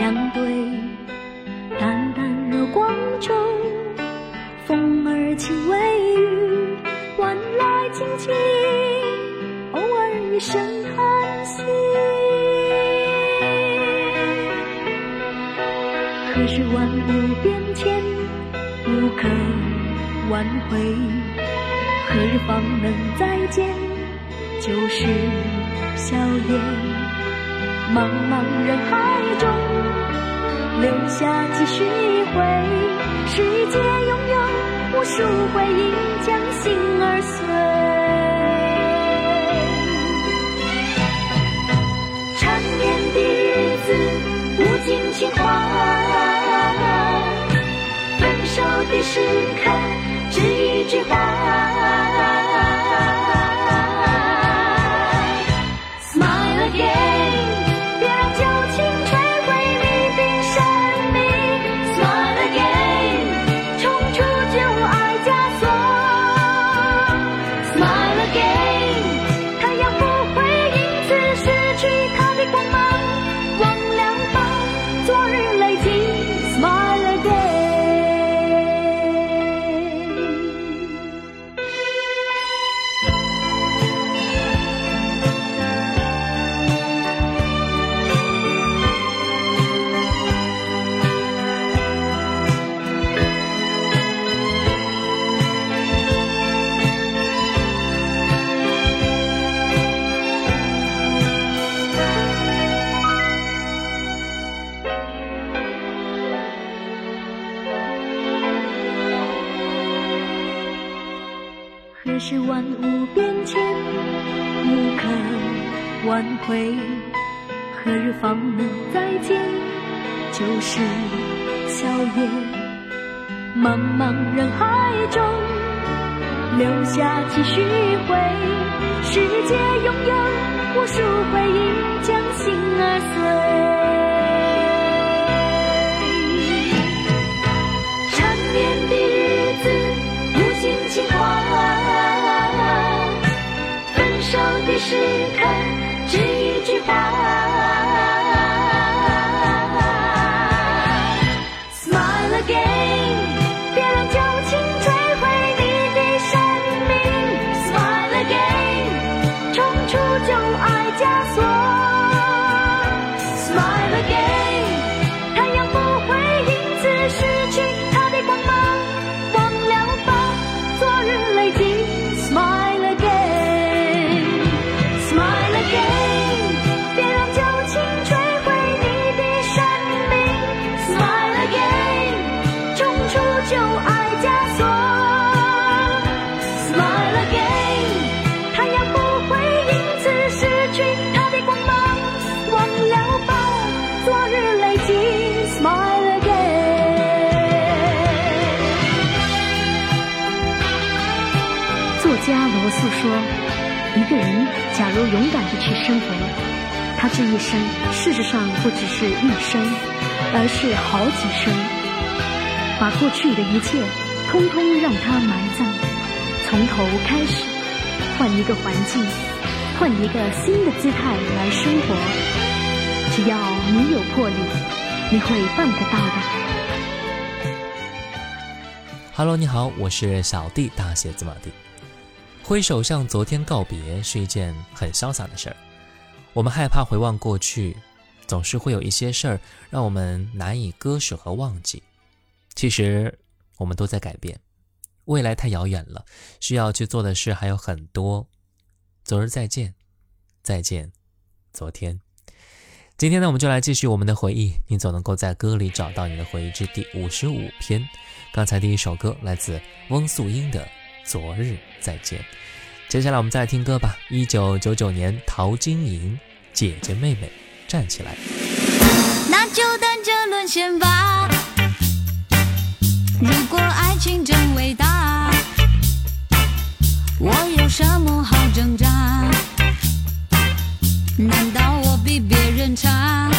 两对淡淡柔光中，风儿轻微语，晚来轻轻，偶尔一声叹息。何时万物变迁，无可挽回？何日方能再见旧时笑颜？茫茫人海中。留下几许回忆，世间拥有无数回忆，将心儿碎。缠绵的日子，无尽情怀。分手的时刻，只一句话。Smile again. 挽回何日方能再见？旧时笑颜，茫茫人海中留下几许回忆。世界拥有无数回忆，将心儿碎。啊。勇敢的去生活，他这一生事实上不只是一生，而是好几生。把过去的一切，通通让他埋葬，从头开始，换一个环境，换一个新的姿态来生活。只要你有魄力，你会办得到的。Hello，你好，我是小弟，大写字母弟。挥手向昨天告别是一件很潇洒的事儿。我们害怕回望过去，总是会有一些事儿让我们难以割舍和忘记。其实，我们都在改变。未来太遥远了，需要去做的事还有很多。昨日再见，再见，昨天。今天呢，我们就来继续我们的回忆。你总能够在歌里找到你的回忆。之第五十五篇。刚才第一首歌来自翁素英的。昨日再见，接下来我们再听歌吧。一九九九年，陶晶莹，《姐姐妹妹站起来》。那就等着沦陷吧，如果爱情真伟大，我有什么好挣扎？难道我比别人差？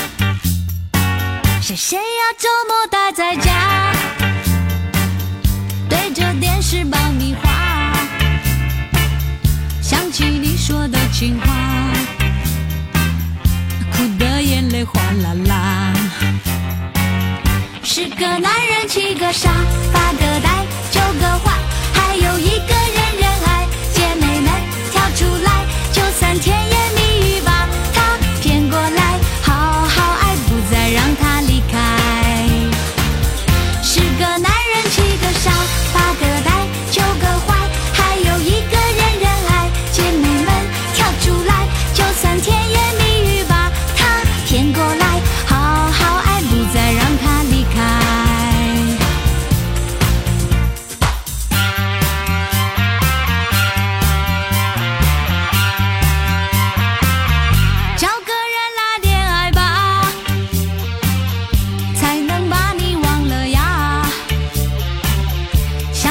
是谁要周末待在家？看着电视爆米花，想起你说的情话，哭的眼泪哗啦啦。十个男人七个沙发。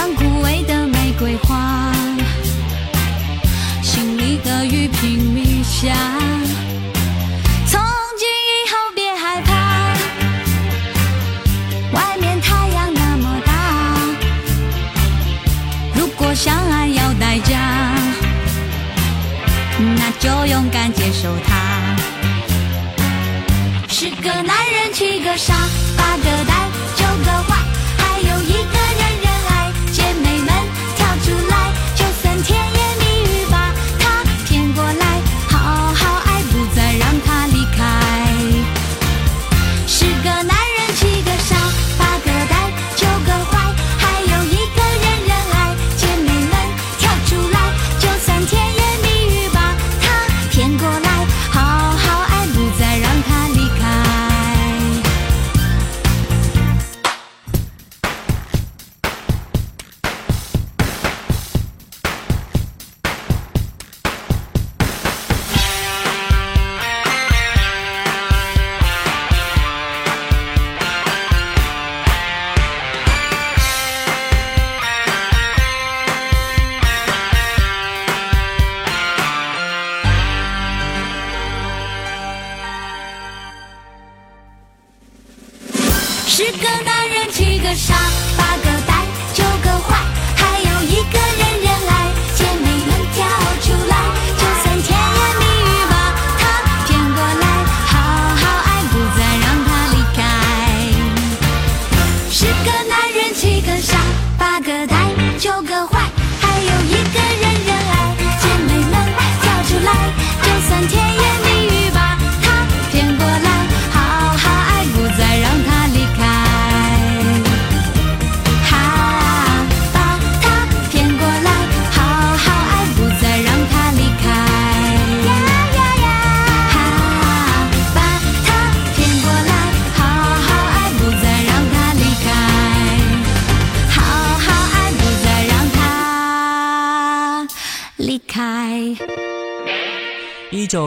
像枯萎的玫瑰花，心里的雨拼命下。从今以后别害怕，外面太阳那么大。如果相爱要代价，那就勇敢接受它。是个男人，七个傻。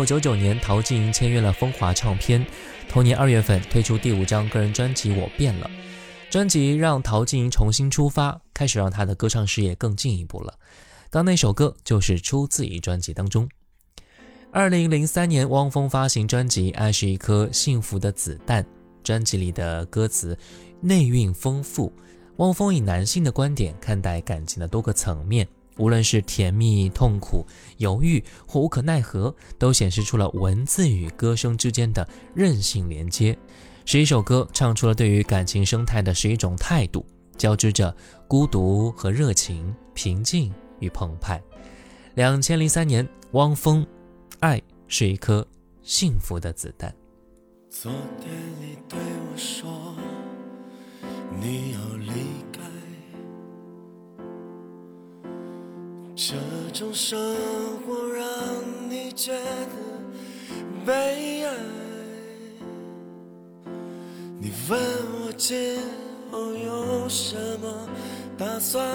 九九年，陶晶莹签约了风华唱片，同年二月份推出第五张个人专辑《我变了》，专辑让陶晶莹重新出发，开始让她的歌唱事业更进一步了。刚那首歌就是出自于专辑当中。二零零三年，汪峰发行专辑《爱是一颗幸福的子弹》，专辑里的歌词内蕴丰富，汪峰以男性的观点看待感情的多个层面。无论是甜蜜、痛苦、犹豫或无可奈何，都显示出了文字与歌声之间的韧性连接，是一首歌唱出了对于感情生态的是一种态度，交织着孤独和热情，平静与澎湃。两千零三年，汪峰，《爱是一颗幸福的子弹》。昨天你你对我说，要离开。这种生活让你觉得悲哀。你问我今后有什么打算，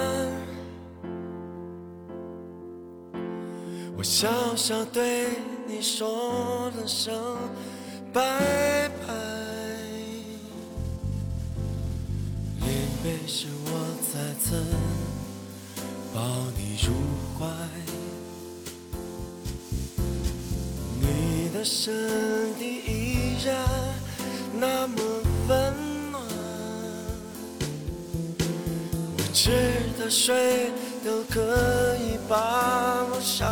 我笑笑对你说了声拜拜。离别时，我再次。抱你入怀，你的身体依然那么温暖。我知道谁都可以把我伤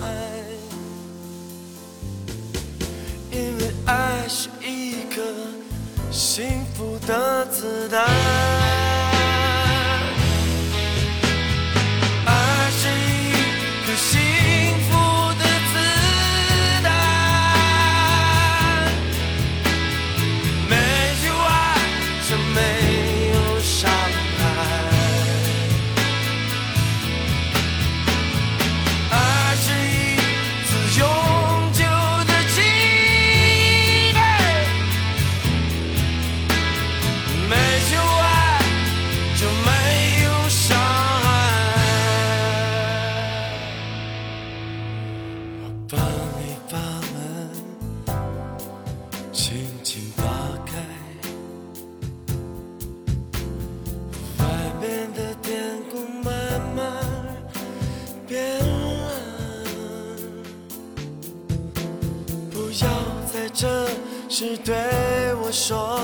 害，因为爱是一颗幸福的子弹。只对我说。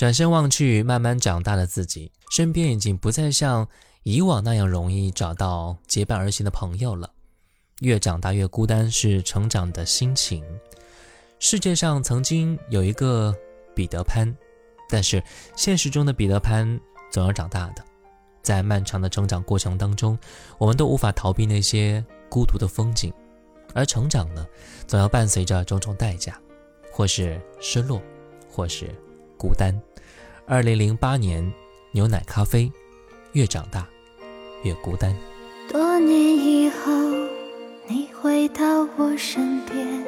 转身望去，慢慢长大的自己，身边已经不再像以往那样容易找到结伴而行的朋友了。越长大越孤单，是成长的心情。世界上曾经有一个彼得潘，但是现实中的彼得潘总要长大的。在漫长的成长过程当中，我们都无法逃避那些孤独的风景，而成长呢，总要伴随着种种代价，或是失落，或是孤单。二零零八年，牛奶咖啡，越长大，越孤单。多年以后，你回到我身边，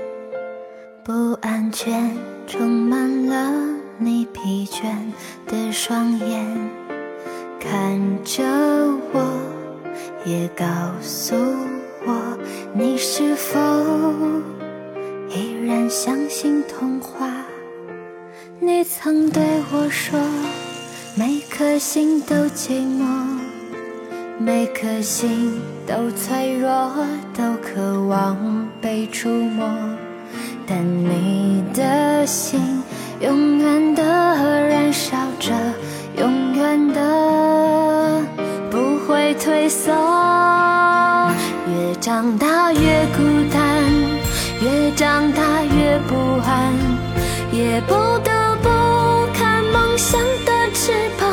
不安全，充满了你疲倦的双眼，看着我，也告诉我，你是否依然相信童话？你曾对我说，每颗心都寂寞，每颗心都脆弱，都渴望被触摸。但你的心永远的燃烧着，永远的不会退缩。越长大越孤单，越长大越不安，也不懂。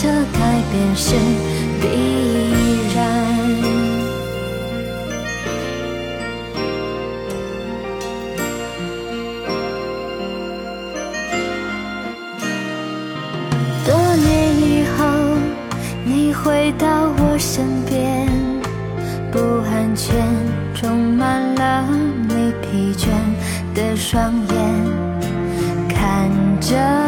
这改变是必然。多年以后，你回到我身边，不安全充满了你疲倦的双眼，看着。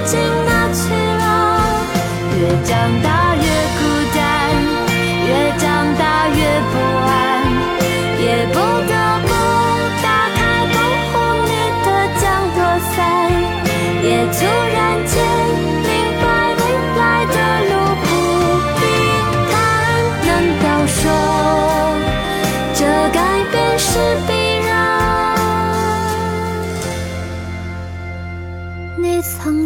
究竟哪去了？越长大。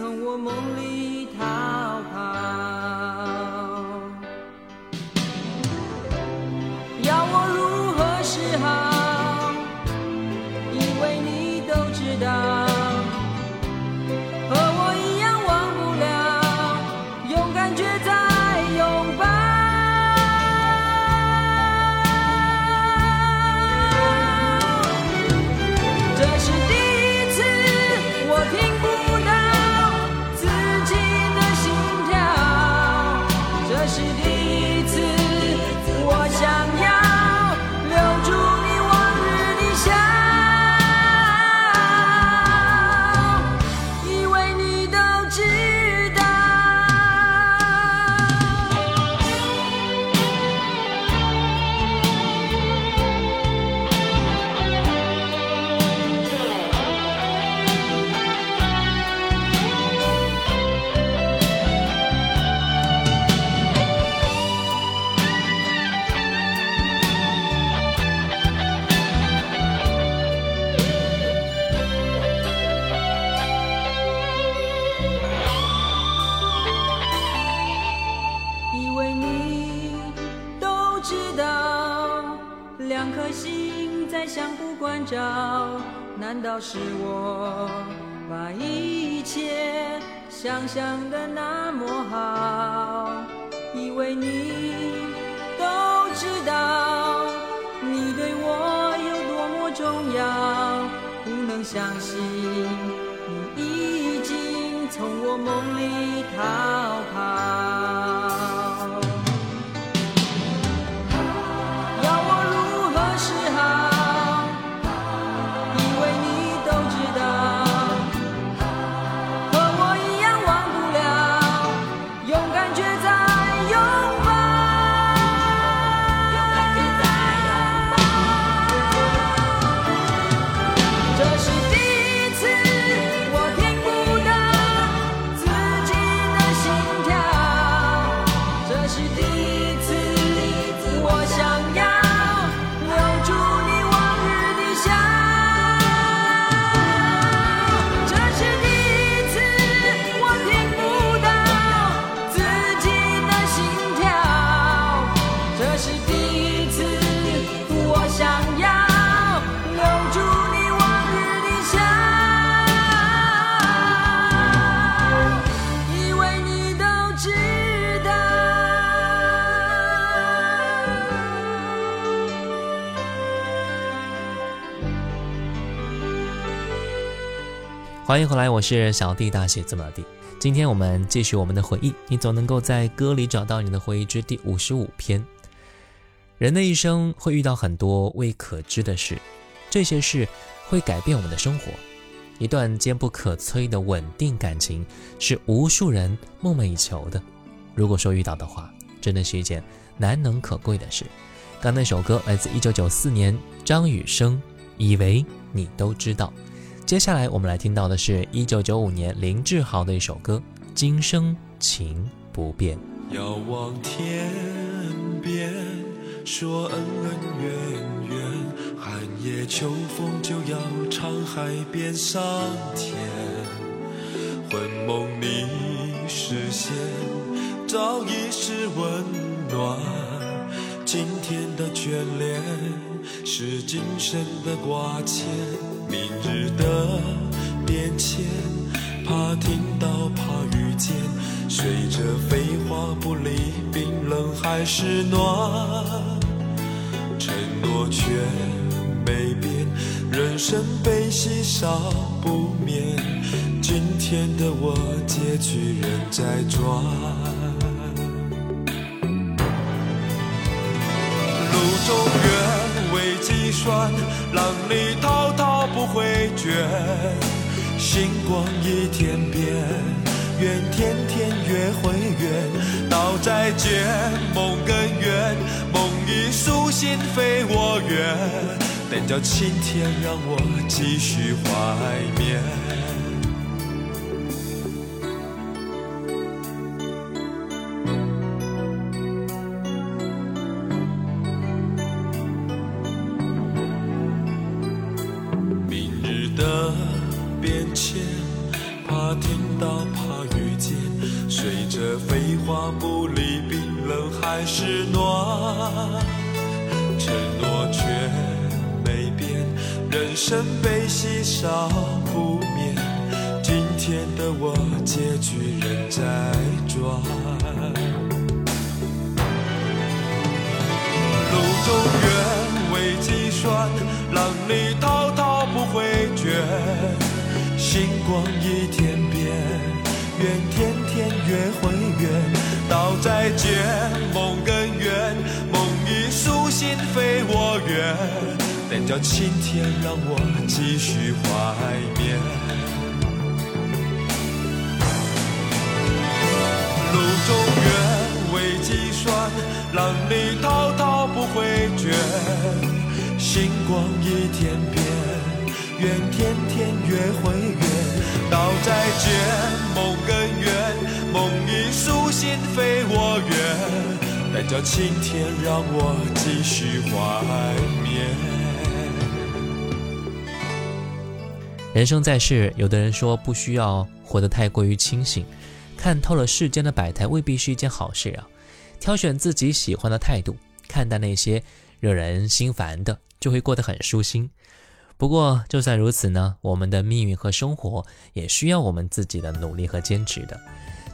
从我梦里逃跑。是我把一切想象的那么好，以为你都知道，你对我有多么重要，不能相信你已经从我梦里逃跑。欢迎回来，我是小弟大写字母弟。今天我们继续我们的回忆，你总能够在歌里找到你的回忆之第五十五篇。人的一生会遇到很多未可知的事，这些事会改变我们的生活。一段坚不可摧的稳定感情是无数人梦寐以求的。如果说遇到的话，真的是一件难能可贵的事。刚那首歌来自1994年张雨生，《以为你都知道》。接下来我们来听到的是一九九五年林志豪的一首歌《今生情不变》。遥望天边，说恩恩怨怨，寒夜秋风就要唱海边桑田。魂梦里实现，早已是温暖。今天的眷恋，是今生的挂牵。明日的变迁，怕听到，怕遇见。随着飞花，不离冰冷还是暖？承诺全没变，人生悲喜少不免，今天的我，结局仍在转。路中缘未计算，浪里滔。不会倦，星光一天边，愿天天约会圆。道再见，梦更远，梦已苏醒，非我愿，但叫青天让我继续怀缅。哪怕遇见，随着飞花，不离冰冷还是暖。承诺却没变，人生悲喜少不免。今天的我，结局仍在转。路中缘未计算，浪里滔滔不回绝。星光一天变，愿天天约会圆。道再见，梦更远，梦已苏心非我愿。但叫青天让我继续怀缅。路中缘未计算，让你滔滔不回绝。星光一天变。愿天天天约会到再见，梦梦更远，我我但叫让怀人生在世，有的人说不需要活得太过于清醒，看透了世间的百态未必是一件好事啊。挑选自己喜欢的态度，看待那些惹人心烦的，就会过得很舒心。不过，就算如此呢，我们的命运和生活也需要我们自己的努力和坚持的。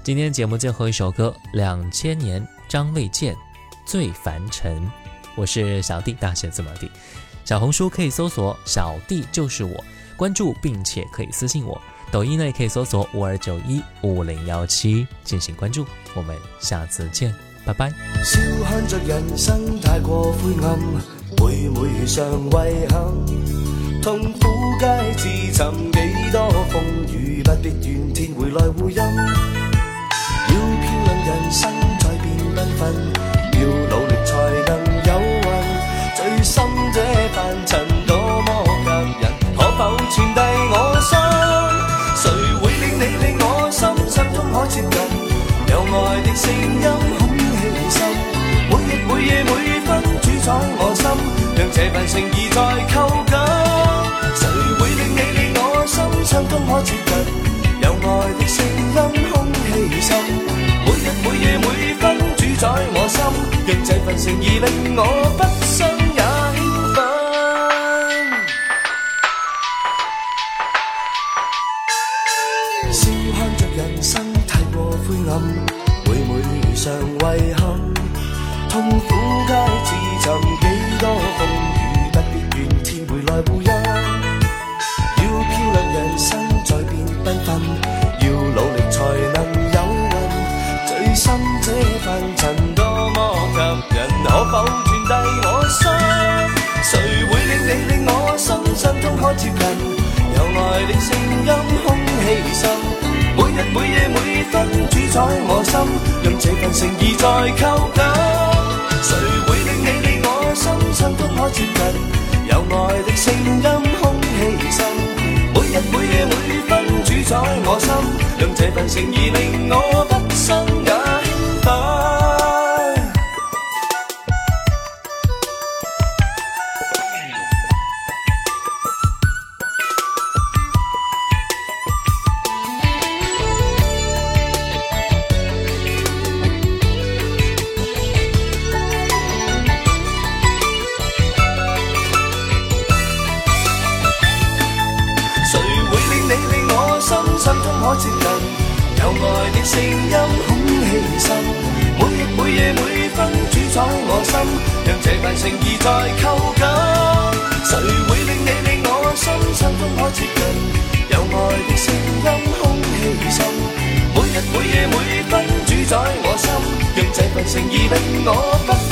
今天节目最后一首歌，《两千年》，张卫健，《醉凡尘》。我是小弟，大写字母弟。小红书可以搜索“小弟就是我”，关注并且可以私信我。抖音呢也可以搜索“五二九一五零幺七”进行关注。我们下次见，拜拜。笑看人生太灰暗，每每憾。痛苦皆自寻，幾多風雨不必怨天回來回印。要漂亮人生，再變缤纷，要努力才能有運，最深這凡情，多麼吸引，可否傳遞我心？誰會令你令我心，心中可接近？有愛的聲音，空氣裏心，每日每夜每分主宰我心，讓這份誠意再扣。可接近，有爱的声音空气中，每日每夜每分主宰我心，让这份情意令我不生也兴奋。笑看着人生太过灰暗，每每常遗憾，痛苦皆自。这份情多么吸引，可否传递我心？谁会令你令我心心通可接近？有爱的声音空气深，每日每夜每分主宰我心，让这份诚意在扣紧。谁会令你令我心心通可接近？有爱的声音空气深，每日每夜每分主宰我心，让这份诚意令我不生。在扣紧，谁会令你令我心，曾跟我接近，有爱的声音，空气渗，每日每夜每分主宰我心，让这份诚意令我。不。